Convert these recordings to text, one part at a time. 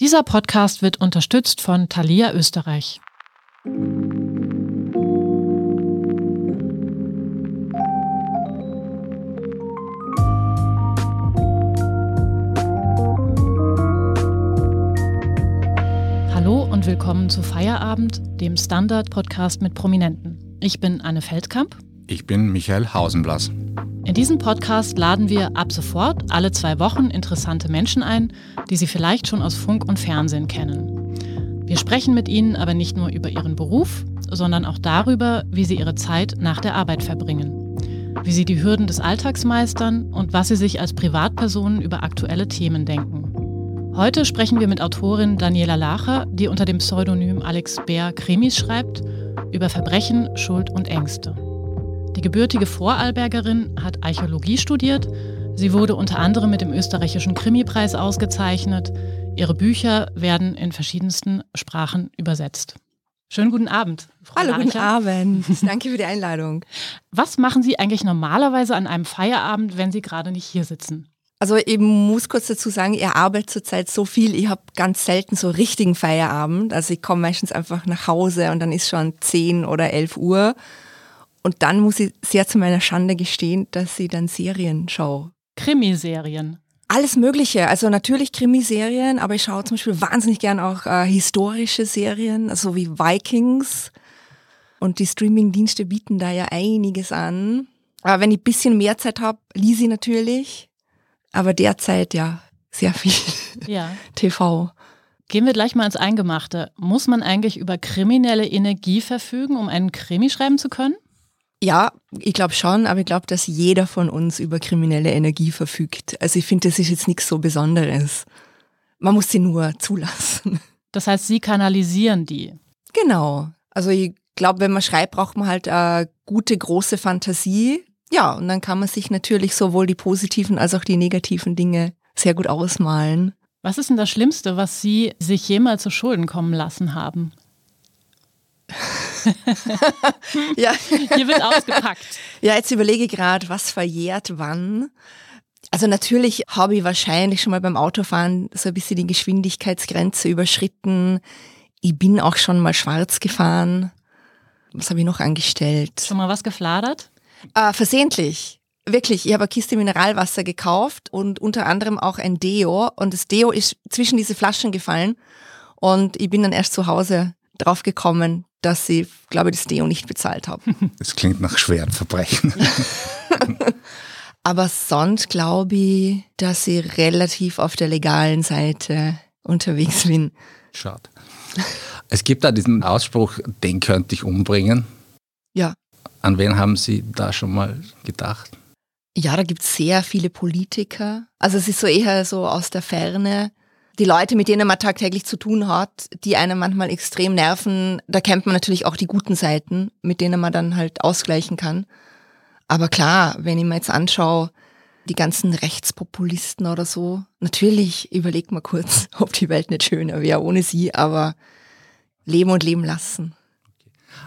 Dieser Podcast wird unterstützt von Thalia Österreich. Hallo und willkommen zu Feierabend, dem Standard-Podcast mit Prominenten. Ich bin Anne Feldkamp. Ich bin Michael Hausenblass. In diesem Podcast laden wir ab sofort alle zwei Wochen interessante Menschen ein, die Sie vielleicht schon aus Funk und Fernsehen kennen. Wir sprechen mit ihnen aber nicht nur über ihren Beruf, sondern auch darüber, wie sie ihre Zeit nach der Arbeit verbringen, wie sie die Hürden des Alltags meistern und was sie sich als Privatpersonen über aktuelle Themen denken. Heute sprechen wir mit Autorin Daniela Lacher, die unter dem Pseudonym Alex Bär Krimis schreibt, über Verbrechen, Schuld und Ängste. Die gebürtige Vorarlbergerin hat Archäologie studiert. Sie wurde unter anderem mit dem österreichischen Krimipreis ausgezeichnet. Ihre Bücher werden in verschiedensten Sprachen übersetzt. Schönen guten Abend. Frau Hallo, Laricher. guten Abend. Danke für die Einladung. Was machen Sie eigentlich normalerweise an einem Feierabend, wenn Sie gerade nicht hier sitzen? Also ich muss kurz dazu sagen, ich arbeite zurzeit so viel, ich habe ganz selten so richtigen Feierabend. Also ich komme meistens einfach nach Hause und dann ist schon 10 oder 11 Uhr. Und dann muss ich sehr zu meiner Schande gestehen, dass ich dann Serien schaue. Krimiserien? Alles Mögliche. Also natürlich Krimiserien, aber ich schaue zum Beispiel wahnsinnig gern auch äh, historische Serien, also wie Vikings. Und die Streaming-Dienste bieten da ja einiges an. Aber wenn ich ein bisschen mehr Zeit habe, lese ich natürlich. Aber derzeit ja sehr viel ja. TV. Gehen wir gleich mal ins Eingemachte. Muss man eigentlich über kriminelle Energie verfügen, um einen Krimi schreiben zu können? Ja, ich glaube schon, aber ich glaube, dass jeder von uns über kriminelle Energie verfügt. Also ich finde, das ist jetzt nichts so Besonderes. Man muss sie nur zulassen. Das heißt, Sie kanalisieren die. Genau. Also ich glaube, wenn man schreibt, braucht man halt eine gute, große Fantasie. Ja, und dann kann man sich natürlich sowohl die positiven als auch die negativen Dinge sehr gut ausmalen. Was ist denn das Schlimmste, was Sie sich jemals zu Schulden kommen lassen haben? ja. Hier wird ausgepackt. Ja, jetzt überlege ich gerade, was verjährt wann. Also natürlich habe ich wahrscheinlich schon mal beim Autofahren so ein bisschen die Geschwindigkeitsgrenze überschritten. Ich bin auch schon mal schwarz gefahren. Was habe ich noch angestellt? Schon mal was gefladert? Äh, versehentlich. Wirklich, ich habe eine Kiste Mineralwasser gekauft und unter anderem auch ein Deo. Und das Deo ist zwischen diese Flaschen gefallen. Und ich bin dann erst zu Hause drauf gekommen, dass sie, glaube ich, das Deo nicht bezahlt haben. Das klingt nach schweren Verbrechen. Aber sonst glaube ich, dass ich relativ auf der legalen Seite unterwegs bin. Schade. Es gibt da diesen Ausspruch, den könnte ich umbringen. Ja. An wen haben Sie da schon mal gedacht? Ja, da gibt es sehr viele Politiker. Also es ist so eher so aus der Ferne die Leute, mit denen man tagtäglich zu tun hat, die einen manchmal extrem nerven, da kennt man natürlich auch die guten Seiten, mit denen man dann halt ausgleichen kann. Aber klar, wenn ich mir jetzt anschaue, die ganzen Rechtspopulisten oder so, natürlich überlegt man kurz, ob die Welt nicht schöner wäre ohne sie, aber leben und leben lassen.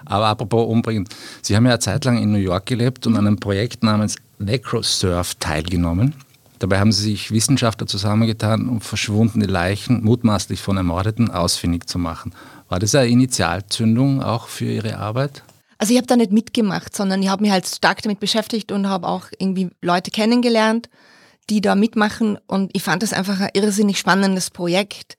Aber apropos umbringen, Sie haben ja eine Zeit lang in New York gelebt und an einem Projekt namens Necrosurf teilgenommen. Dabei haben sie sich Wissenschaftler zusammengetan, um verschwundene Leichen, mutmaßlich von Ermordeten, ausfindig zu machen. War das eine Initialzündung auch für Ihre Arbeit? Also ich habe da nicht mitgemacht, sondern ich habe mich halt stark damit beschäftigt und habe auch irgendwie Leute kennengelernt, die da mitmachen. Und ich fand das einfach ein irrsinnig spannendes Projekt.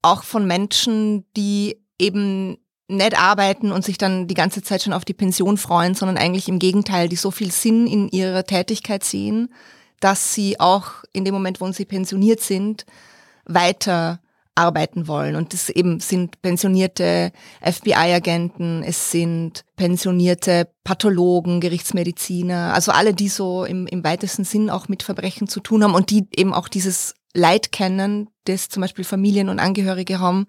Auch von Menschen, die eben nicht arbeiten und sich dann die ganze Zeit schon auf die Pension freuen, sondern eigentlich im Gegenteil, die so viel Sinn in ihrer Tätigkeit sehen, dass sie auch in dem Moment, wo sie pensioniert sind, weiter arbeiten wollen. Und das eben sind pensionierte FBI-Agenten, es sind pensionierte Pathologen, Gerichtsmediziner, also alle, die so im, im weitesten Sinn auch mit Verbrechen zu tun haben und die eben auch dieses Leid kennen, das zum Beispiel Familien und Angehörige haben,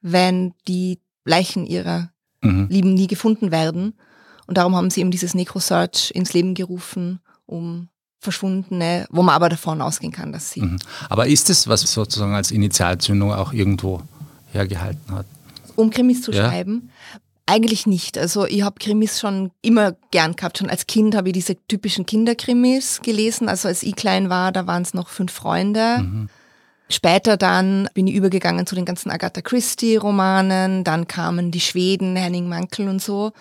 wenn die Leichen ihrer mhm. Lieben nie gefunden werden. Und darum haben sie eben dieses Necrosearch ins Leben gerufen, um Verschwundene, wo man aber davon ausgehen kann, dass sie. Mhm. Aber ist es, was sozusagen als Initialzündung auch irgendwo hergehalten hat? Um Krimis zu ja. schreiben? Eigentlich nicht. Also ich habe Krimis schon immer gern gehabt. Schon als Kind habe ich diese typischen Kinderkrimis gelesen. Also als ich klein war, da waren es noch fünf Freunde. Mhm. Später dann bin ich übergegangen zu den ganzen Agatha Christie-Romanen, dann kamen die Schweden, Henning Mankel und so.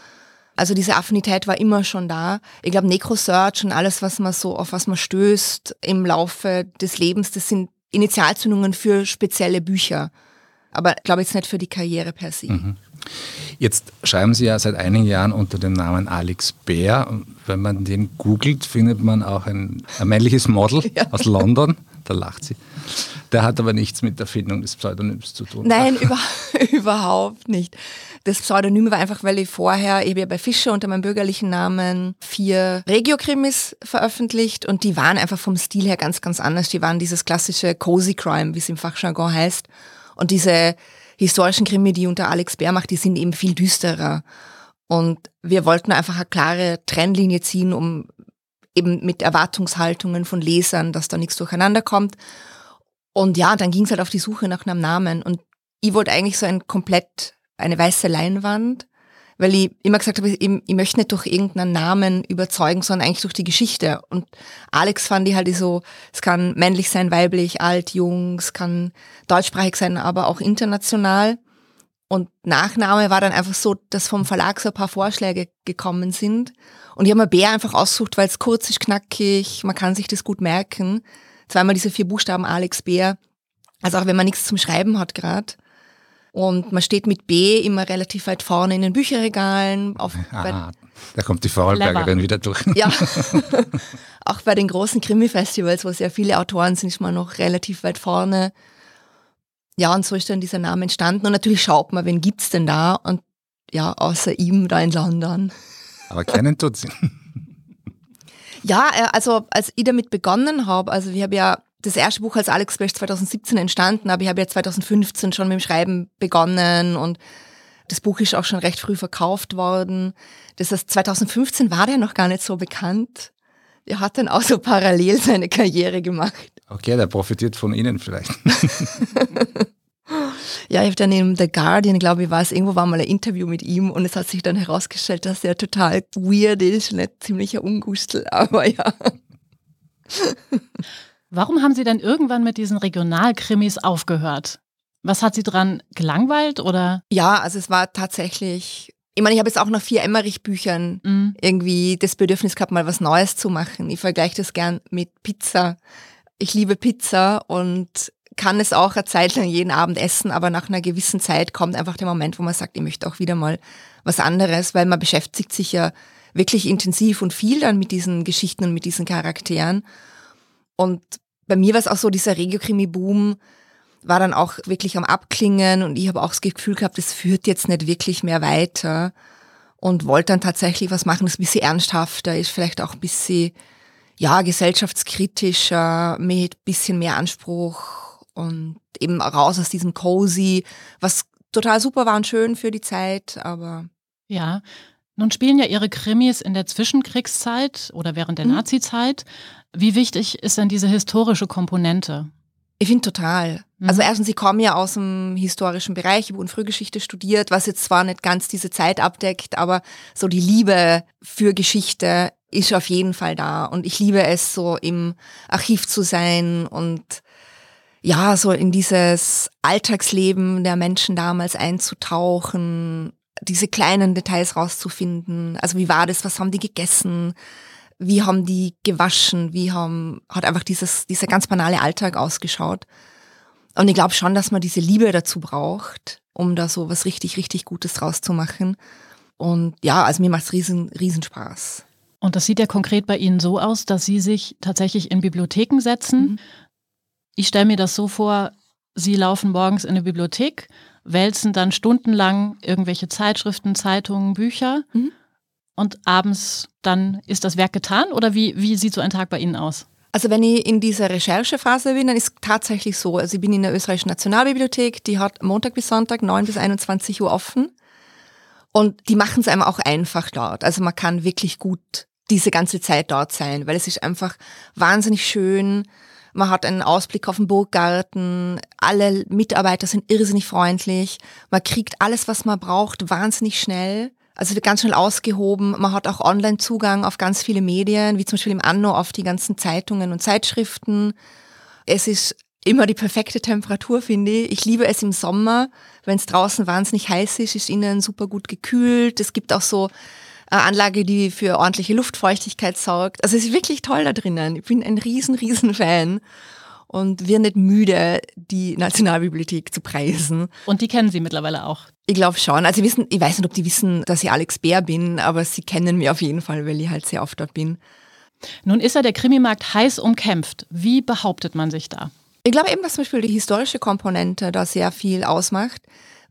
Also diese Affinität war immer schon da. Ich glaube, Necrosearch und alles, was man so, auf was man stößt im Laufe des Lebens, das sind Initialzündungen für spezielle Bücher. Aber glaube jetzt nicht für die Karriere per se. Mhm. Jetzt schreiben Sie ja seit einigen Jahren unter dem Namen Alex Bär. Wenn man den googelt, findet man auch ein, ein männliches Model ja. aus London. Da lacht sie. Der hat aber nichts mit der Erfindung des Pseudonyms zu tun. Nein, über, überhaupt nicht. Das Pseudonym war einfach, weil ich vorher, ich habe ja bei Fischer unter meinem bürgerlichen Namen vier Regiokrimis veröffentlicht und die waren einfach vom Stil her ganz, ganz anders. Die waren dieses klassische Cozy Crime, wie es im Fachjargon heißt. Und diese historischen Krimi, die unter Alex Bär macht, die sind eben viel düsterer. Und wir wollten einfach eine klare Trennlinie ziehen, um eben mit Erwartungshaltungen von Lesern, dass da nichts durcheinander kommt. Und ja, dann ging es halt auf die Suche nach einem Namen. Und ich wollte eigentlich so ein komplett, eine weiße Leinwand weil ich immer gesagt habe, ich, ich möchte nicht durch irgendeinen Namen überzeugen, sondern eigentlich durch die Geschichte. Und Alex fand ich halt so, es kann männlich sein, weiblich, alt, jung, es kann deutschsprachig sein, aber auch international. Und Nachname war dann einfach so, dass vom Verlag so ein paar Vorschläge gekommen sind. Und ich habe mir Bär einfach ausgesucht, weil es kurz ist, knackig, man kann sich das gut merken. Zweimal diese vier Buchstaben Alex Bär. Also auch wenn man nichts zum Schreiben hat gerade. Und man steht mit B immer relativ weit vorne in den Bücherregalen. Auf ah, da kommt die Vorarlbergerin wieder durch. Ja, auch bei den großen Krimi-Festivals, wo sehr viele Autoren sind, ist man noch relativ weit vorne. Ja, und so ist dann dieser Name entstanden. Und natürlich schaut man, wen gibt's denn da? Und ja, außer ihm da in London. Aber kennen tut. Ja, äh, also als ich damit begonnen habe, also ich habe ja das erste Buch als Alex Splash 2017 entstanden, aber ich habe ja 2015 schon mit dem Schreiben begonnen und das Buch ist auch schon recht früh verkauft worden. Das heißt, 2015 war der noch gar nicht so bekannt. Er hat dann auch so parallel seine Karriere gemacht. Okay, der profitiert von Ihnen vielleicht. ja, ich habe dann in The Guardian, glaube ich, war es, irgendwo war mal ein Interview mit ihm und es hat sich dann herausgestellt, dass er total weird ist, nicht ziemlicher Ungustel, aber ja. Warum haben Sie denn irgendwann mit diesen Regionalkrimis aufgehört? Was hat Sie dran gelangweilt oder? Ja, also es war tatsächlich, ich meine, ich habe jetzt auch nach vier Emmerich-Büchern mhm. irgendwie das Bedürfnis gehabt, mal was Neues zu machen. Ich vergleiche das gern mit Pizza. Ich liebe Pizza und kann es auch eine Zeit lang jeden Abend essen, aber nach einer gewissen Zeit kommt einfach der Moment, wo man sagt, ich möchte auch wieder mal was anderes, weil man beschäftigt sich ja wirklich intensiv und viel dann mit diesen Geschichten und mit diesen Charakteren. Und bei mir war es auch so, dieser Regio-Krimi-Boom war dann auch wirklich am Abklingen und ich habe auch das Gefühl gehabt, es führt jetzt nicht wirklich mehr weiter und wollte dann tatsächlich was machen, das ein bisschen ernsthafter ist, vielleicht auch ein bisschen, ja, gesellschaftskritischer, mit ein bisschen mehr Anspruch und eben raus aus diesem Cozy, was total super war und schön für die Zeit, aber. Ja, nun spielen ja Ihre Krimis in der Zwischenkriegszeit oder während der mhm. Nazizeit. Wie wichtig ist denn diese historische Komponente? Ich finde total. Mhm. Also erstens, ich komme ja aus dem historischen Bereich, ich habe Frühgeschichte studiert, was jetzt zwar nicht ganz diese Zeit abdeckt, aber so die Liebe für Geschichte ist auf jeden Fall da. Und ich liebe es, so im Archiv zu sein und ja, so in dieses Alltagsleben der Menschen damals einzutauchen, diese kleinen Details rauszufinden. Also wie war das, was haben die gegessen? Wie haben die gewaschen, wie haben, hat einfach dieses, dieser ganz banale Alltag ausgeschaut. Und ich glaube schon, dass man diese Liebe dazu braucht, um da so was richtig, richtig Gutes draus zu machen. Und ja, also mir macht es riesen, riesen Spaß. Und das sieht ja konkret bei Ihnen so aus, dass Sie sich tatsächlich in Bibliotheken setzen. Mhm. Ich stelle mir das so vor, Sie laufen morgens in eine Bibliothek, wälzen dann stundenlang irgendwelche Zeitschriften, Zeitungen, Bücher. Mhm und abends dann ist das Werk getan oder wie, wie sieht so ein Tag bei Ihnen aus? Also wenn ich in dieser Recherchephase bin, dann ist es tatsächlich so. Also ich bin in der österreichischen Nationalbibliothek, die hat Montag bis Sonntag 9 bis 21 Uhr offen. Und die machen es einem auch einfach dort. Also man kann wirklich gut diese ganze Zeit dort sein, weil es ist einfach wahnsinnig schön. Man hat einen Ausblick auf den Burggarten. Alle Mitarbeiter sind irrsinnig freundlich. Man kriegt alles, was man braucht, wahnsinnig schnell. Also wird ganz schnell ausgehoben. Man hat auch Online-Zugang auf ganz viele Medien, wie zum Beispiel im Anno auf die ganzen Zeitungen und Zeitschriften. Es ist immer die perfekte Temperatur, finde ich. Ich liebe es im Sommer, wenn es draußen wahnsinnig heiß ist, ist innen super gut gekühlt. Es gibt auch so eine Anlage, die für ordentliche Luftfeuchtigkeit sorgt. Also es ist wirklich toll da drinnen. Ich bin ein riesen, riesen Fan und wir nicht müde, die Nationalbibliothek zu preisen. Und die kennen Sie mittlerweile auch? Ich glaube schon. Also wissen, ich weiß nicht, ob die wissen, dass ich Alex Bär bin, aber sie kennen mich auf jeden Fall, weil ich halt sehr oft dort bin. Nun ist ja der Krimimarkt heiß umkämpft. Wie behauptet man sich da? Ich glaube eben, dass zum Beispiel die historische Komponente da sehr viel ausmacht,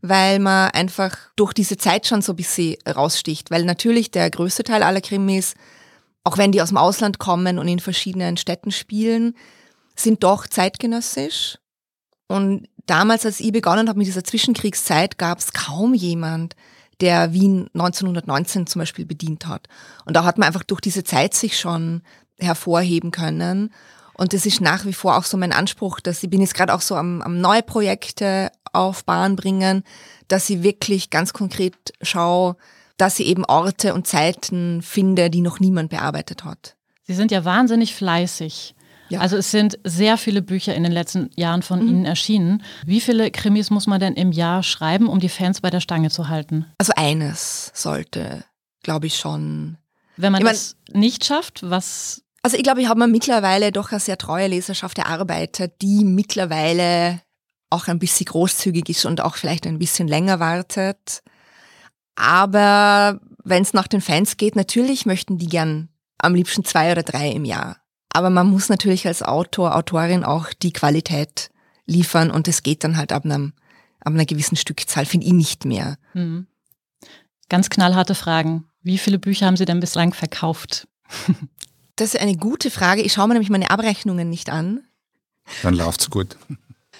weil man einfach durch diese Zeit schon so ein bisschen raussticht. Weil natürlich der größte Teil aller Krimis, auch wenn die aus dem Ausland kommen und in verschiedenen Städten spielen, sind doch zeitgenössisch. Und damals, als ich begonnen habe mit dieser Zwischenkriegszeit, gab es kaum jemand, der Wien 1919 zum Beispiel bedient hat. Und da hat man einfach durch diese Zeit sich schon hervorheben können. Und das ist nach wie vor auch so mein Anspruch, dass ich bin jetzt gerade auch so am, am neue Projekte auf Bahn bringen, dass ich wirklich ganz konkret schaue, dass ich eben Orte und Zeiten finde, die noch niemand bearbeitet hat. Sie sind ja wahnsinnig fleißig. Ja. Also es sind sehr viele Bücher in den letzten Jahren von mhm. Ihnen erschienen. Wie viele Krimis muss man denn im Jahr schreiben, um die Fans bei der Stange zu halten? Also eines sollte, glaube ich, schon. Wenn man ich das mein, nicht schafft, was also ich glaube, ich habe mir mittlerweile doch eine sehr treue Leserschaft erarbeitet, die mittlerweile auch ein bisschen großzügig ist und auch vielleicht ein bisschen länger wartet. Aber wenn es nach den Fans geht, natürlich möchten die gern am liebsten zwei oder drei im Jahr. Aber man muss natürlich als Autor, Autorin auch die Qualität liefern und es geht dann halt ab, einem, ab einer gewissen Stückzahl, finde ich nicht mehr. Mhm. Ganz knallharte Fragen. Wie viele Bücher haben Sie denn bislang verkauft? Das ist eine gute Frage. Ich schaue mir nämlich meine Abrechnungen nicht an. Dann läuft's gut.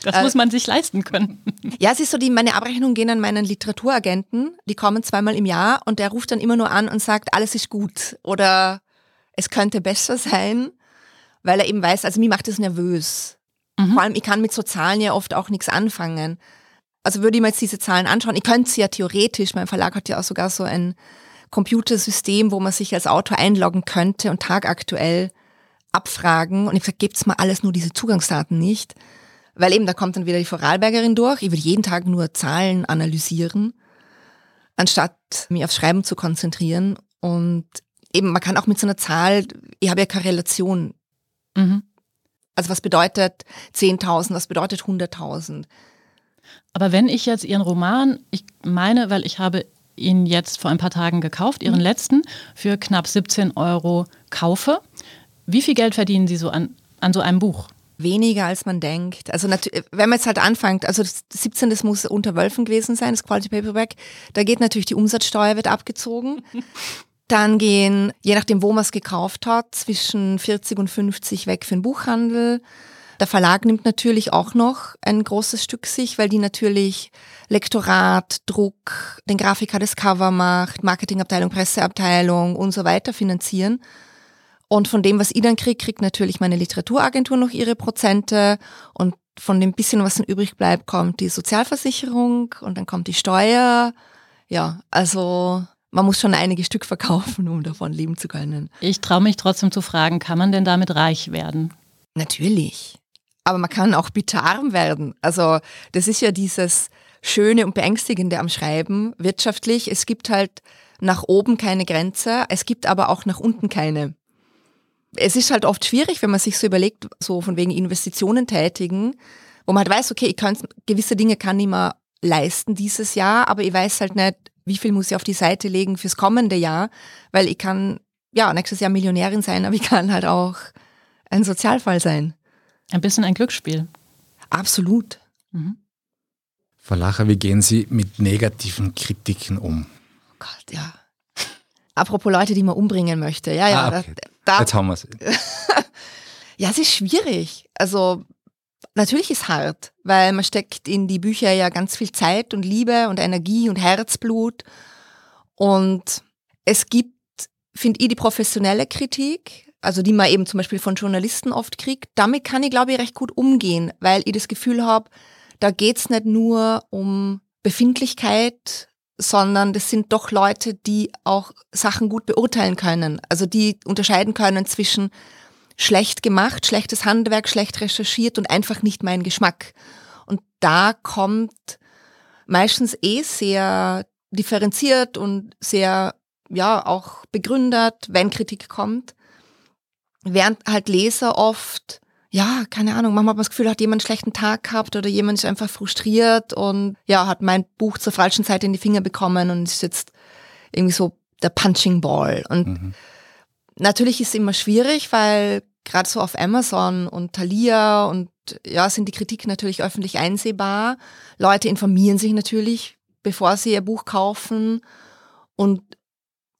Das äh, muss man sich leisten können. Ja, es ist so, die, meine Abrechnungen gehen an meinen Literaturagenten. Die kommen zweimal im Jahr und der ruft dann immer nur an und sagt, alles ist gut oder es könnte besser sein, weil er eben weiß, also mir macht das nervös. Mhm. Vor allem, ich kann mit so Zahlen ja oft auch nichts anfangen. Also würde ich mir jetzt diese Zahlen anschauen, ich könnte sie ja theoretisch, mein Verlag hat ja auch sogar so ein Computersystem, wo man sich als Autor einloggen könnte und tagaktuell abfragen. Und ich gesagt, gibt's mal alles nur diese Zugangsdaten nicht. Weil eben, da kommt dann wieder die Vorarlbergerin durch. Ich will jeden Tag nur Zahlen analysieren, anstatt mich aufs Schreiben zu konzentrieren. Und eben, man kann auch mit so einer Zahl, ich habe ja keine Relation. Mhm. Also was bedeutet 10.000, was bedeutet 100.000? Aber wenn ich jetzt Ihren Roman, ich meine, weil ich habe ihn jetzt vor ein paar Tagen gekauft, Ihren mhm. letzten, für knapp 17 Euro kaufe. Wie viel Geld verdienen Sie so an, an so einem Buch? Weniger als man denkt. Also wenn man jetzt halt anfängt, also das 17. Das muss unter Wölfen gewesen sein, das Quality Paperback, da geht natürlich die Umsatzsteuer wird abgezogen. Dann gehen, je nachdem, wo man es gekauft hat, zwischen 40 und 50 weg für den Buchhandel. Der Verlag nimmt natürlich auch noch ein großes Stück sich, weil die natürlich Lektorat, Druck, den Grafiker das Cover macht, Marketingabteilung, Presseabteilung und so weiter finanzieren. Und von dem, was ich dann kriege, kriegt natürlich meine Literaturagentur noch ihre Prozente und von dem bisschen, was dann übrig bleibt, kommt die Sozialversicherung und dann kommt die Steuer. Ja, also man muss schon einige Stück verkaufen, um davon leben zu können. Ich traue mich trotzdem zu fragen, kann man denn damit reich werden? Natürlich aber man kann auch bitterarm werden. Also das ist ja dieses Schöne und Beängstigende am Schreiben wirtschaftlich. Es gibt halt nach oben keine Grenze, es gibt aber auch nach unten keine. Es ist halt oft schwierig, wenn man sich so überlegt, so von wegen Investitionen tätigen, wo man halt weiß, okay, ich kann gewisse Dinge kann ich mir leisten dieses Jahr, aber ich weiß halt nicht, wie viel muss ich auf die Seite legen fürs kommende Jahr, weil ich kann ja nächstes Jahr Millionärin sein, aber ich kann halt auch ein Sozialfall sein. Ein bisschen ein Glücksspiel. Absolut. Mhm. Frau Lacher, wie gehen Sie mit negativen Kritiken um? Oh Gott, ja. Apropos Leute, die man umbringen möchte. Ja, ja. Ah, okay. da, Jetzt haben wir es. ja, es ist schwierig. Also natürlich ist hart, weil man steckt in die Bücher ja ganz viel Zeit und Liebe und Energie und Herzblut. Und es gibt, finde ich, die professionelle Kritik, also die man eben zum Beispiel von Journalisten oft kriegt, damit kann ich, glaube ich, recht gut umgehen, weil ich das Gefühl habe, da geht's nicht nur um Befindlichkeit, sondern das sind doch Leute, die auch Sachen gut beurteilen können. Also die unterscheiden können zwischen schlecht gemacht, schlechtes Handwerk, schlecht recherchiert und einfach nicht mein Geschmack. Und da kommt meistens eh sehr differenziert und sehr, ja, auch begründet, wenn Kritik kommt. Während halt Leser oft, ja, keine Ahnung, manchmal hat man das Gefühl, hat jemand einen schlechten Tag gehabt oder jemand ist einfach frustriert und ja, hat mein Buch zur falschen Zeit in die Finger bekommen und ist jetzt irgendwie so der Punching Ball. Und mhm. Natürlich ist es immer schwierig, weil gerade so auf Amazon und Thalia und ja, sind die Kritiken natürlich öffentlich einsehbar. Leute informieren sich natürlich, bevor sie ihr Buch kaufen. Und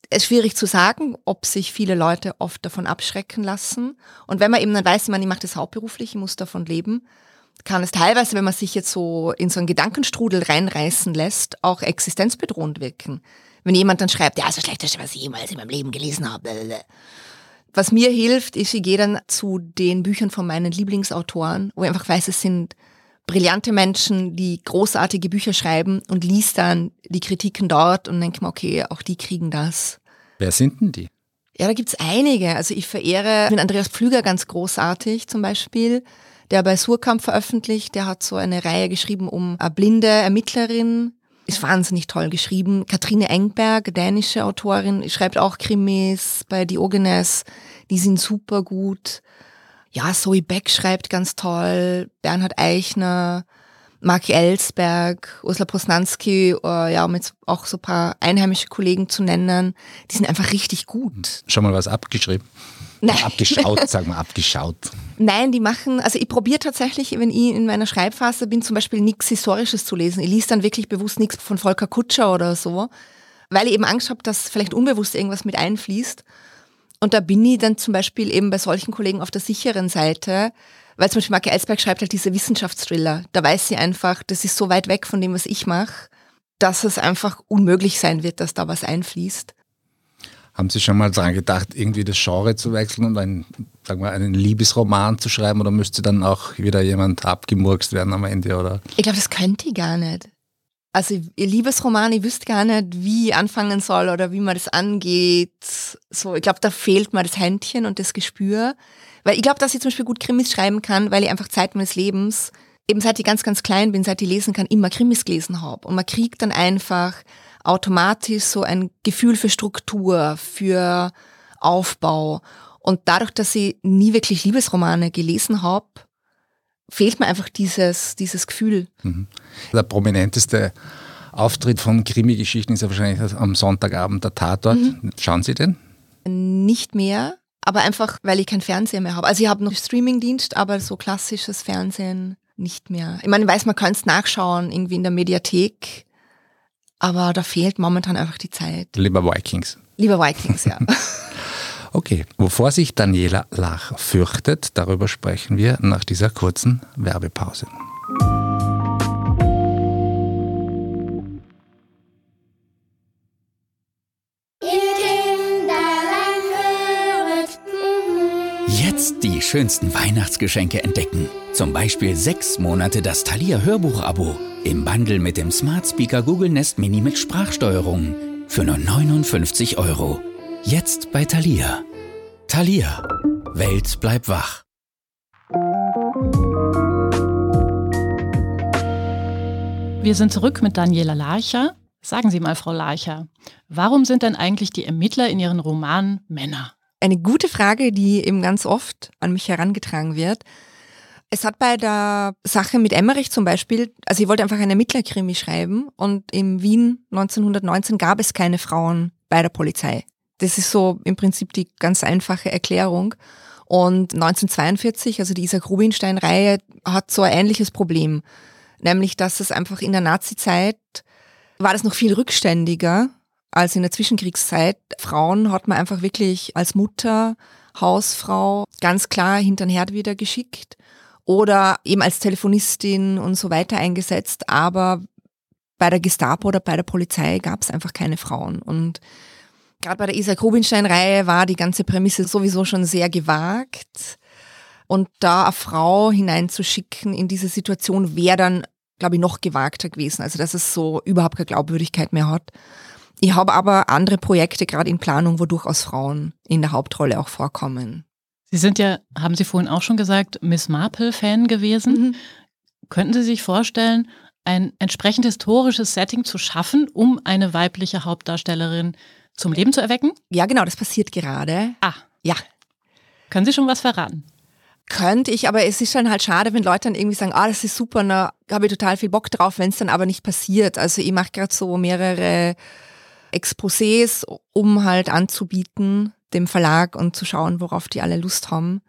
es ist schwierig zu sagen, ob sich viele Leute oft davon abschrecken lassen. Und wenn man eben dann weiß, man, ich mache das hauptberuflich, ich muss davon leben, kann es teilweise, wenn man sich jetzt so in so einen Gedankenstrudel reinreißen lässt, auch existenzbedrohend wirken. Wenn jemand dann schreibt, ja, das Schlechteste, was ich jemals in meinem Leben gelesen habe. Was mir hilft, ist, ich gehe dann zu den Büchern von meinen Lieblingsautoren, wo ich einfach weiß, es sind brillante Menschen, die großartige Bücher schreiben und liest dann die Kritiken dort und denke mir, okay, auch die kriegen das. Wer sind denn die? Ja, da gibt's einige. Also ich verehre den Andreas Pflüger ganz großartig zum Beispiel, der bei Surkamp veröffentlicht. Der hat so eine Reihe geschrieben um eine blinde Ermittlerin, ist wahnsinnig toll geschrieben. Katrine Engberg, dänische Autorin, schreibt auch Krimis bei Diogenes. Die sind super gut. Ja, Zoe Beck schreibt ganz toll. Bernhard Eichner, Mark Ellsberg, Ursula Posnanski, äh, ja, um jetzt auch so ein paar einheimische Kollegen zu nennen. Die sind einfach richtig gut. Schon mal was abgeschrieben? Nein. Abgeschaut, sag mal, abgeschaut. Nein, die machen, also ich probiere tatsächlich, wenn ich in meiner Schreibphase bin, zum Beispiel nichts Historisches zu lesen. Ich lese dann wirklich bewusst nichts von Volker Kutscher oder so, weil ich eben Angst habe, dass vielleicht unbewusst irgendwas mit einfließt. Und da bin ich dann zum Beispiel eben bei solchen Kollegen auf der sicheren Seite, weil zum Beispiel Marke Ellsberg schreibt halt diese Wissenschaftsthriller. Da weiß sie einfach, das ist so weit weg von dem, was ich mache, dass es einfach unmöglich sein wird, dass da was einfließt. Haben Sie schon mal daran gedacht, irgendwie das Genre zu wechseln und einen, sagen wir, einen Liebesroman zu schreiben oder müsste dann auch wieder jemand abgemurkst werden am Ende? Oder? Ich glaube, das könnte ich gar nicht. Also ihr Liebesroman, ich wüsste gar nicht, wie ich anfangen soll oder wie man das angeht. So, ich glaube, da fehlt mir das Händchen und das Gespür. Weil ich glaube, dass ich zum Beispiel gut Krimis schreiben kann, weil ich einfach Zeit meines Lebens, eben seit ich ganz, ganz klein bin, seit ich lesen kann, immer Krimis gelesen habe. Und man kriegt dann einfach automatisch so ein Gefühl für Struktur, für Aufbau. Und dadurch, dass ich nie wirklich Liebesromane gelesen habe, fehlt mir einfach dieses, dieses Gefühl. Mhm. Der prominenteste Auftritt von Krimi-Geschichten ist ja wahrscheinlich am Sonntagabend der Tatort. Mhm. Schauen Sie den? Nicht mehr, aber einfach, weil ich keinen Fernseher mehr habe. Also ich habe noch Streamingdienst, aber so klassisches Fernsehen nicht mehr. Ich meine, ich weiß, man kann es nachschauen, irgendwie in der Mediathek. Aber da fehlt momentan einfach die Zeit. Lieber Vikings. Lieber Vikings, ja. okay, wovor sich Daniela Lach fürchtet, darüber sprechen wir nach dieser kurzen Werbepause. Jetzt die schönsten Weihnachtsgeschenke entdecken. Zum Beispiel sechs Monate das Thalia Hörbuch-Abo. Im Bundle mit dem Smart Speaker Google Nest Mini mit Sprachsteuerung. Für nur 59 Euro. Jetzt bei Thalia. Thalia. Welt bleibt wach. Wir sind zurück mit Daniela Larcher. Sagen Sie mal, Frau Larcher, warum sind denn eigentlich die Ermittler in Ihren Romanen Männer? Eine gute Frage, die eben ganz oft an mich herangetragen wird. Es hat bei der Sache mit Emmerich zum Beispiel, also ich wollte einfach eine Ermittlerkrimi schreiben und in Wien 1919 gab es keine Frauen bei der Polizei. Das ist so im Prinzip die ganz einfache Erklärung. Und 1942, also die Isaac Rubinstein-Reihe, hat so ein ähnliches Problem. Nämlich, dass es einfach in der Nazi-Zeit war das noch viel rückständiger als in der Zwischenkriegszeit. Frauen hat man einfach wirklich als Mutter, Hausfrau ganz klar hinter den Herd wieder geschickt oder eben als Telefonistin und so weiter eingesetzt, aber bei der Gestapo oder bei der Polizei gab es einfach keine Frauen. Und gerade bei der Isaac Rubinstein-Reihe war die ganze Prämisse sowieso schon sehr gewagt. Und da eine Frau hineinzuschicken in diese Situation wäre dann, glaube ich, noch gewagter gewesen. Also dass es so überhaupt keine Glaubwürdigkeit mehr hat. Ich habe aber andere Projekte gerade in Planung, wo durchaus Frauen in der Hauptrolle auch vorkommen. Sie sind ja, haben Sie vorhin auch schon gesagt, Miss Marple-Fan gewesen. Mhm. Könnten Sie sich vorstellen, ein entsprechend historisches Setting zu schaffen, um eine weibliche Hauptdarstellerin zum Leben zu erwecken? Ja, genau, das passiert gerade. Ah. Ja. Können Sie schon was verraten? Könnte ich, aber es ist dann halt schade, wenn Leute dann irgendwie sagen, ah, das ist super, da habe ich total viel Bock drauf, wenn es dann aber nicht passiert. Also ich mache gerade so mehrere Exposés, um halt anzubieten dem Verlag und zu schauen, worauf die alle Lust haben.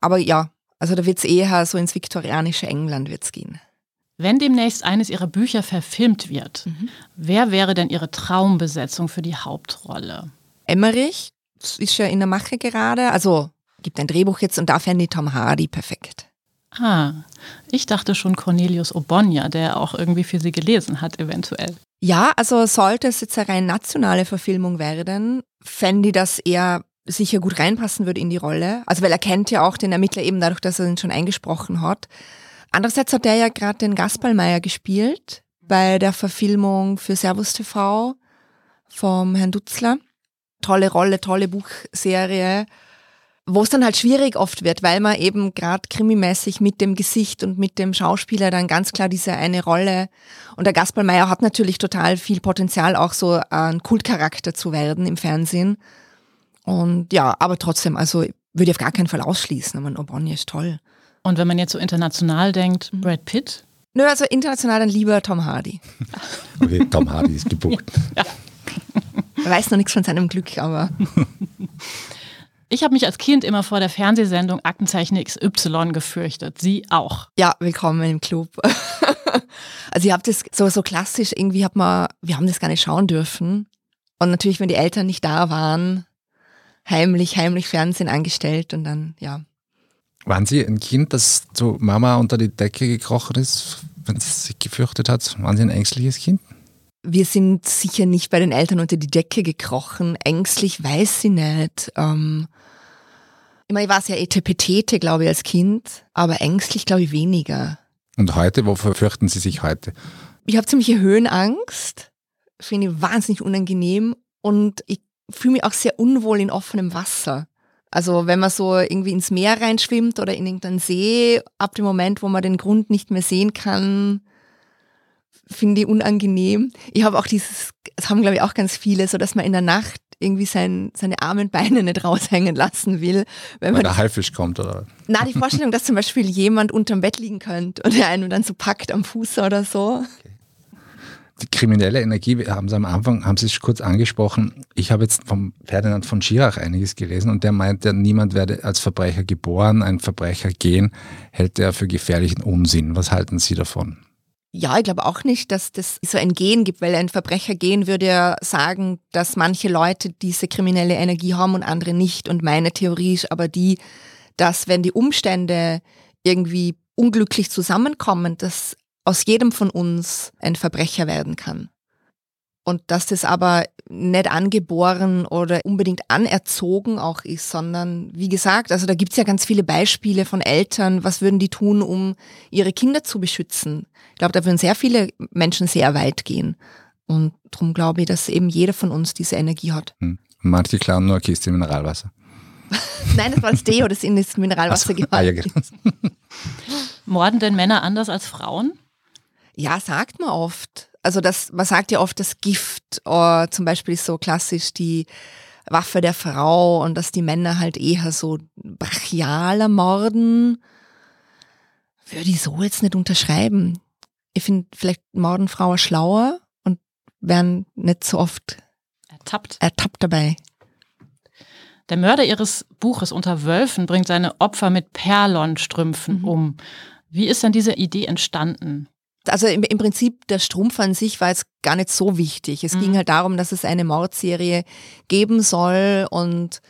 Aber ja, also da wird es eher so ins viktorianische England wird's gehen. Wenn demnächst eines Ihrer Bücher verfilmt wird, mhm. wer wäre denn Ihre Traumbesetzung für die Hauptrolle? Emmerich ist ja in der Mache gerade. Also gibt ein Drehbuch jetzt und da fände ich Tom Hardy perfekt. Ah, ich dachte schon Cornelius Obonia, der auch irgendwie für Sie gelesen hat, eventuell. Ja, also sollte es jetzt eine rein nationale Verfilmung werden, fände ich, dass er sicher gut reinpassen würde in die Rolle. Also weil er kennt ja auch den Ermittler eben dadurch, dass er ihn schon eingesprochen hat. Andererseits hat er ja gerade den Gasperlmeier gespielt bei der Verfilmung für Servus TV vom Herrn Dutzler. Tolle Rolle, tolle Buchserie wo es dann halt schwierig oft wird, weil man eben gerade krimimäßig mit dem Gesicht und mit dem Schauspieler dann ganz klar diese eine Rolle und der Gaspar Meyer hat natürlich total viel Potenzial, auch so ein Kultcharakter zu werden im Fernsehen. Und ja, aber trotzdem, also würde ich auf gar keinen Fall ausschließen. Ich meine, ist toll. Und wenn man jetzt so international denkt, mhm. Brad Pitt? Nö, also international dann lieber Tom Hardy. okay, Tom Hardy ist gebucht. Ja. Er weiß noch nichts von seinem Glück, aber. Ich habe mich als Kind immer vor der Fernsehsendung Aktenzeichen XY gefürchtet. Sie auch. Ja, willkommen im Club. also ich habe das so, so klassisch, irgendwie hat man, wir haben das gar nicht schauen dürfen. Und natürlich, wenn die Eltern nicht da waren, heimlich, heimlich Fernsehen angestellt und dann, ja. Waren Sie ein Kind, das zu Mama unter die Decke gekrochen ist, wenn sie sich gefürchtet hat? Waren Sie ein ängstliches Kind? Wir sind sicher nicht bei den Eltern unter die Decke gekrochen. Ängstlich weiß sie nicht. Ähm, ich meine, ich war sehr etepetete, glaube ich, als Kind, aber ängstlich, glaube ich, weniger. Und heute, wofür fürchten Sie sich heute? Ich habe ziemliche Höhenangst, finde ich wahnsinnig unangenehm und ich fühle mich auch sehr unwohl in offenem Wasser. Also wenn man so irgendwie ins Meer reinschwimmt oder in irgendeinen See, ab dem Moment, wo man den Grund nicht mehr sehen kann, finde ich unangenehm. Ich habe auch dieses, das haben glaube ich auch ganz viele, so dass man in der Nacht irgendwie sein, seine armen Beine nicht raushängen lassen will. Wenn Weil der Haifisch kommt, oder? Na, die Vorstellung, dass zum Beispiel jemand unterm Bett liegen könnte und der einen dann so packt am Fuß oder so. Okay. Die kriminelle Energie, wir haben Sie am Anfang, haben Sie es kurz angesprochen. Ich habe jetzt vom Ferdinand von Schirach einiges gelesen und der meinte, niemand werde als Verbrecher geboren, ein Verbrecher gehen, hält er für gefährlichen Unsinn. Was halten Sie davon? Ja, ich glaube auch nicht, dass das so ein Gehen gibt, weil ein Verbrecher gehen würde ja sagen, dass manche Leute diese kriminelle Energie haben und andere nicht. Und meine Theorie ist aber die, dass wenn die Umstände irgendwie unglücklich zusammenkommen, dass aus jedem von uns ein Verbrecher werden kann. Und dass das aber nicht angeboren oder unbedingt anerzogen auch ist, sondern wie gesagt, also da gibt's ja ganz viele Beispiele von Eltern, was würden die tun, um ihre Kinder zu beschützen. Ich glaube, da würden sehr viele Menschen sehr weit gehen. Und darum glaube ich, dass eben jeder von uns diese Energie hat. Hm. Manche klauen nur eine Kiste Mineralwasser. Nein, das war das Deo, das in das Mineralwasser so, ah, ja, genau. Morden denn Männer anders als Frauen? Ja, sagt man oft also das, man sagt ja oft, das Gift oh, zum Beispiel ist so klassisch die Waffe der Frau und dass die Männer halt eher so brachialer morden. Würde ich so jetzt nicht unterschreiben. Ich finde vielleicht morden Frauen schlauer und werden nicht so oft ertappt, ertappt dabei. Der Mörder ihres Buches Unter Wölfen bringt seine Opfer mit Perlonstrümpfen mhm. um. Wie ist denn diese Idee entstanden? Also im, im, Prinzip der Strumpf an sich war jetzt gar nicht so wichtig. Es mhm. ging halt darum, dass es eine Mordserie geben soll und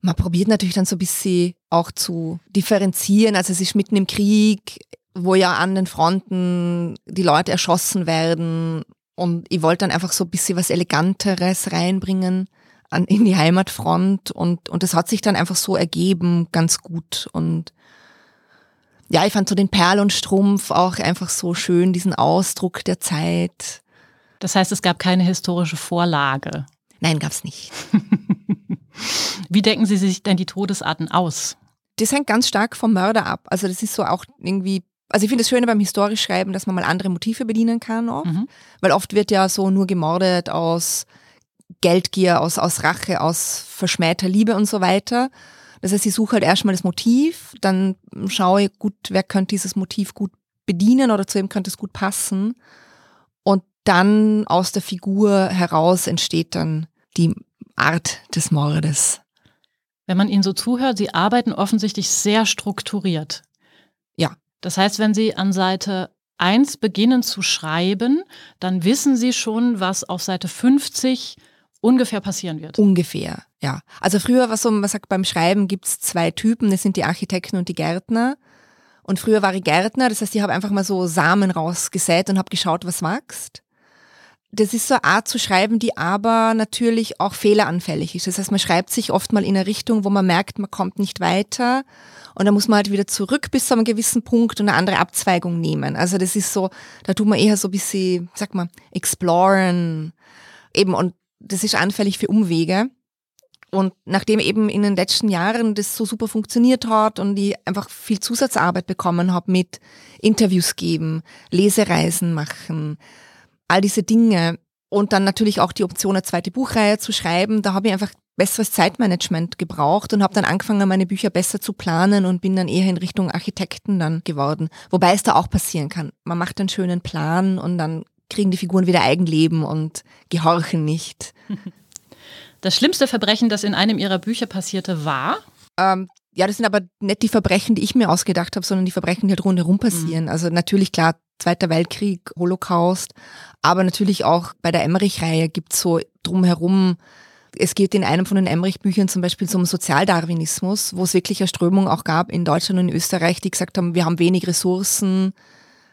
man probiert natürlich dann so ein bisschen auch zu differenzieren. Also es ist mitten im Krieg, wo ja an den Fronten die Leute erschossen werden und ich wollte dann einfach so ein bisschen was Eleganteres reinbringen an, in die Heimatfront und, und das hat sich dann einfach so ergeben, ganz gut und ja, ich fand so den Perl und Strumpf auch einfach so schön, diesen Ausdruck der Zeit. Das heißt, es gab keine historische Vorlage. Nein, gab's nicht. Wie decken Sie sich denn die Todesarten aus? Das hängt ganz stark vom Mörder ab. Also das ist so auch irgendwie also ich finde es schön beim historisch Schreiben, dass man mal andere Motive bedienen kann oft, mhm. weil oft wird ja so nur gemordet aus Geldgier, aus, aus Rache, aus verschmähter Liebe und so weiter. Das heißt, ich suche halt erstmal das Motiv, dann schaue ich gut, wer könnte dieses Motiv gut bedienen oder zu ihm könnte es gut passen. Und dann aus der Figur heraus entsteht dann die Art des Mordes. Wenn man Ihnen so zuhört, Sie arbeiten offensichtlich sehr strukturiert. Ja. Das heißt, wenn Sie an Seite 1 beginnen zu schreiben, dann wissen Sie schon, was auf Seite 50 ungefähr passieren wird. Ungefähr, ja. Also früher war so, man sagt, beim Schreiben gibt es zwei Typen, das sind die Architekten und die Gärtner. Und früher war ich Gärtner, das heißt, ich habe einfach mal so Samen rausgesät und habe geschaut, was wächst. Das ist so eine Art zu schreiben, die aber natürlich auch fehleranfällig ist. Das heißt, man schreibt sich oft mal in eine Richtung, wo man merkt, man kommt nicht weiter. Und dann muss man halt wieder zurück bis zu einem gewissen Punkt und eine andere Abzweigung nehmen. Also das ist so, da tut man eher so ein bisschen, sag mal, exploren. Eben, und das ist anfällig für Umwege. Und nachdem eben in den letzten Jahren das so super funktioniert hat und ich einfach viel Zusatzarbeit bekommen habe mit Interviews geben, Lesereisen machen, all diese Dinge und dann natürlich auch die Option, eine zweite Buchreihe zu schreiben, da habe ich einfach besseres Zeitmanagement gebraucht und habe dann angefangen, meine Bücher besser zu planen und bin dann eher in Richtung Architekten dann geworden. Wobei es da auch passieren kann. Man macht einen schönen Plan und dann kriegen die Figuren wieder Eigenleben und gehorchen nicht. Das schlimmste Verbrechen, das in einem ihrer Bücher passierte, war? Ähm, ja, das sind aber nicht die Verbrechen, die ich mir ausgedacht habe, sondern die Verbrechen, die halt rundherum passieren. Mhm. Also natürlich klar, Zweiter Weltkrieg, Holocaust, aber natürlich auch bei der Emmerich-Reihe gibt es so drumherum es geht in einem von den Emmerich-Büchern zum Beispiel zum Sozialdarwinismus, wo es wirklich eine Strömung auch gab in Deutschland und in Österreich, die gesagt haben, wir haben wenig Ressourcen,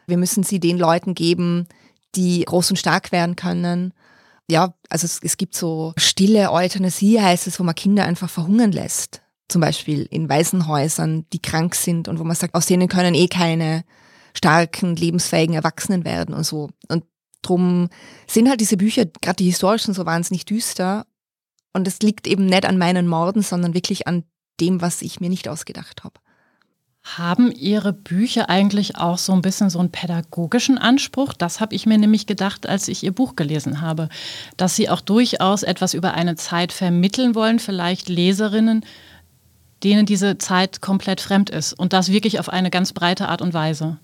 wir müssen sie den Leuten geben, die groß und stark werden können. Ja, also es, es gibt so stille Euthanasie, heißt es, wo man Kinder einfach verhungern lässt. Zum Beispiel in Waisenhäusern, die krank sind und wo man sagt, aus denen können eh keine starken, lebensfähigen Erwachsenen werden und so. Und drum sind halt diese Bücher, gerade die historischen, so wahnsinnig düster. Und es liegt eben nicht an meinen Morden, sondern wirklich an dem, was ich mir nicht ausgedacht habe. Haben Ihre Bücher eigentlich auch so ein bisschen so einen pädagogischen Anspruch? Das habe ich mir nämlich gedacht, als ich Ihr Buch gelesen habe, dass Sie auch durchaus etwas über eine Zeit vermitteln wollen, vielleicht Leserinnen, denen diese Zeit komplett fremd ist. Und das wirklich auf eine ganz breite Art und Weise.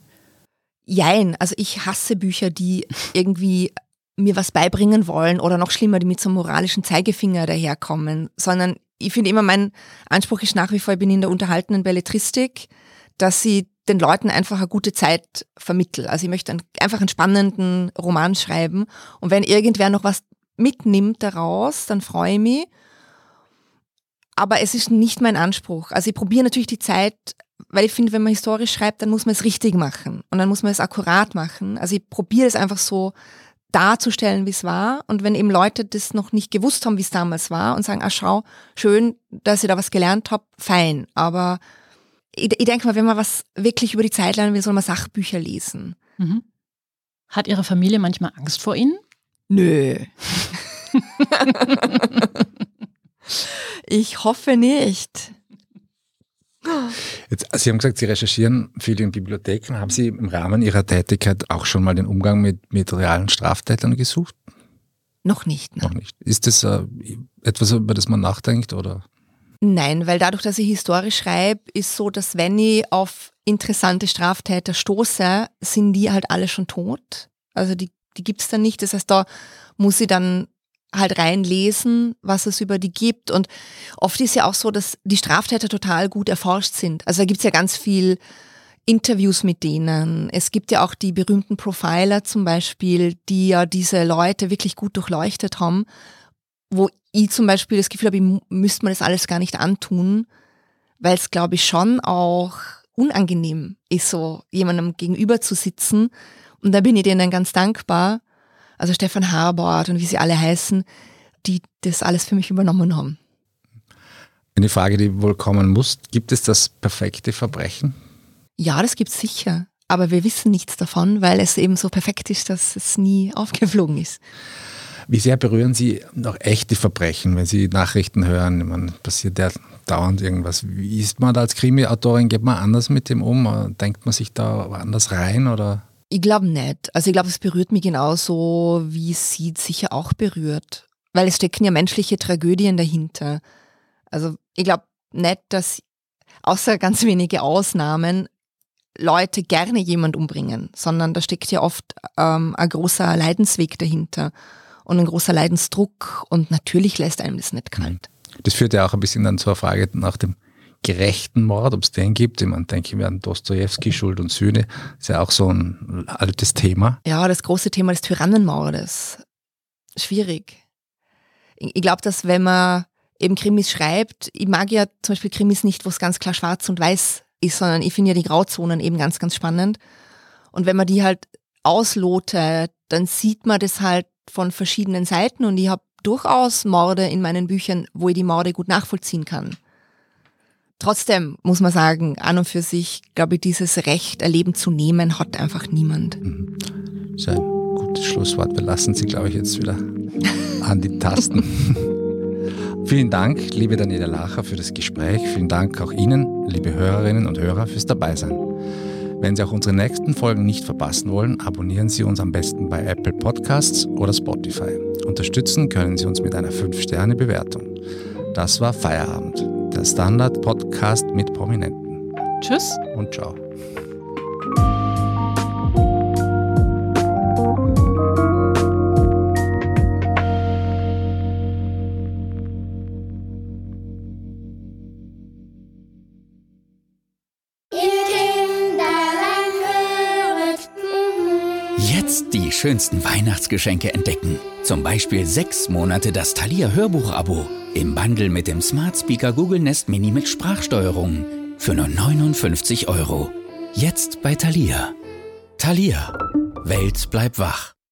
Jein, also ich hasse Bücher, die irgendwie mir was beibringen wollen oder noch schlimmer, die mit so einem moralischen Zeigefinger daherkommen, sondern ich finde immer, mein Anspruch ist nach wie vor, ich bin in der unterhaltenen Belletristik dass sie den Leuten einfach eine gute Zeit vermittle. Also ich möchte einfach einen spannenden Roman schreiben und wenn irgendwer noch was mitnimmt daraus, dann freue ich mich. Aber es ist nicht mein Anspruch. Also ich probiere natürlich die Zeit, weil ich finde, wenn man historisch schreibt, dann muss man es richtig machen und dann muss man es akkurat machen. Also ich probiere es einfach so darzustellen, wie es war. Und wenn eben Leute das noch nicht gewusst haben, wie es damals war und sagen, ah schau, schön, dass ich da was gelernt habe, fein. Aber ich, ich denke mal, wenn man was wirklich über die Zeit lernen will, soll man Sachbücher lesen. Mhm. Hat Ihre Familie manchmal Angst vor Ihnen? Nö. ich hoffe nicht. Jetzt, Sie haben gesagt, Sie recherchieren viel in Bibliotheken. Haben Sie im Rahmen Ihrer Tätigkeit auch schon mal den Umgang mit, mit realen Straftätern gesucht? Noch nicht. Ne? Noch nicht. Ist das äh, etwas, über das man nachdenkt? Oder? Nein, weil dadurch, dass ich historisch schreibe, ist so, dass wenn ich auf interessante Straftäter stoße, sind die halt alle schon tot. Also die, die gibt's dann nicht. Das heißt, da muss ich dann halt reinlesen, was es über die gibt. Und oft ist ja auch so, dass die Straftäter total gut erforscht sind. Also da gibt's ja ganz viel Interviews mit denen. Es gibt ja auch die berühmten Profiler zum Beispiel, die ja diese Leute wirklich gut durchleuchtet haben wo ich zum Beispiel das Gefühl habe, ich müsste mir das alles gar nicht antun, weil es, glaube ich, schon auch unangenehm ist, so jemandem gegenüber zu sitzen. Und da bin ich denen ganz dankbar. Also Stefan Harbord und wie sie alle heißen, die das alles für mich übernommen haben. Eine Frage, die wohl kommen muss, gibt es das perfekte Verbrechen? Ja, das gibt es sicher. Aber wir wissen nichts davon, weil es eben so perfekt ist, dass es nie aufgeflogen ist. Wie sehr berühren Sie noch echte Verbrechen, wenn Sie Nachrichten hören? Man passiert ja dauernd irgendwas. Wie ist man da als Krimi-Autorin? Geht man anders mit dem um? Denkt man sich da anders rein oder? Ich glaube nicht. Also ich glaube, es berührt mich genauso, wie es sie sicher auch berührt. Weil es stecken ja menschliche Tragödien dahinter. Also ich glaube nicht, dass außer ganz wenige Ausnahmen Leute gerne jemand umbringen, sondern da steckt ja oft ähm, ein großer Leidensweg dahinter und ein großer Leidensdruck und natürlich lässt einem das nicht kalt. Mhm. Das führt ja auch ein bisschen dann zur Frage nach dem gerechten Mord, ob es den gibt. Ich meine, denke ich mir an Dostoevsky, Schuld und Sühne, ist ja auch so ein altes Thema. Ja, das große Thema des Tyrannenmordes. Schwierig. Ich glaube, dass wenn man eben Krimis schreibt, ich mag ja zum Beispiel Krimis nicht, wo es ganz klar schwarz und weiß ist, sondern ich finde ja die Grauzonen eben ganz, ganz spannend. Und wenn man die halt auslotet, dann sieht man das halt von verschiedenen Seiten und ich habe durchaus Morde in meinen Büchern, wo ich die Morde gut nachvollziehen kann. Trotzdem muss man sagen, an und für sich, glaube ich, dieses Recht, ein Leben zu nehmen, hat einfach niemand. Mhm. Das ist ein gutes Schlusswort. Wir lassen Sie, glaube ich, jetzt wieder an die Tasten. Vielen Dank, liebe Daniela Lacher, für das Gespräch. Vielen Dank auch Ihnen, liebe Hörerinnen und Hörer, fürs Dabeisein. Wenn Sie auch unsere nächsten Folgen nicht verpassen wollen, abonnieren Sie uns am besten bei Apple Podcasts oder Spotify. Unterstützen können Sie uns mit einer 5-Sterne-Bewertung. Das war Feierabend, der Standard-Podcast mit Prominenten. Tschüss und ciao. Schönsten Weihnachtsgeschenke entdecken. Zum Beispiel sechs Monate das Thalia Hörbuch-Abo im Bundle mit dem Smart Speaker Google Nest Mini mit Sprachsteuerung für nur 59 Euro. Jetzt bei Thalia. Thalia. Welt bleibt wach.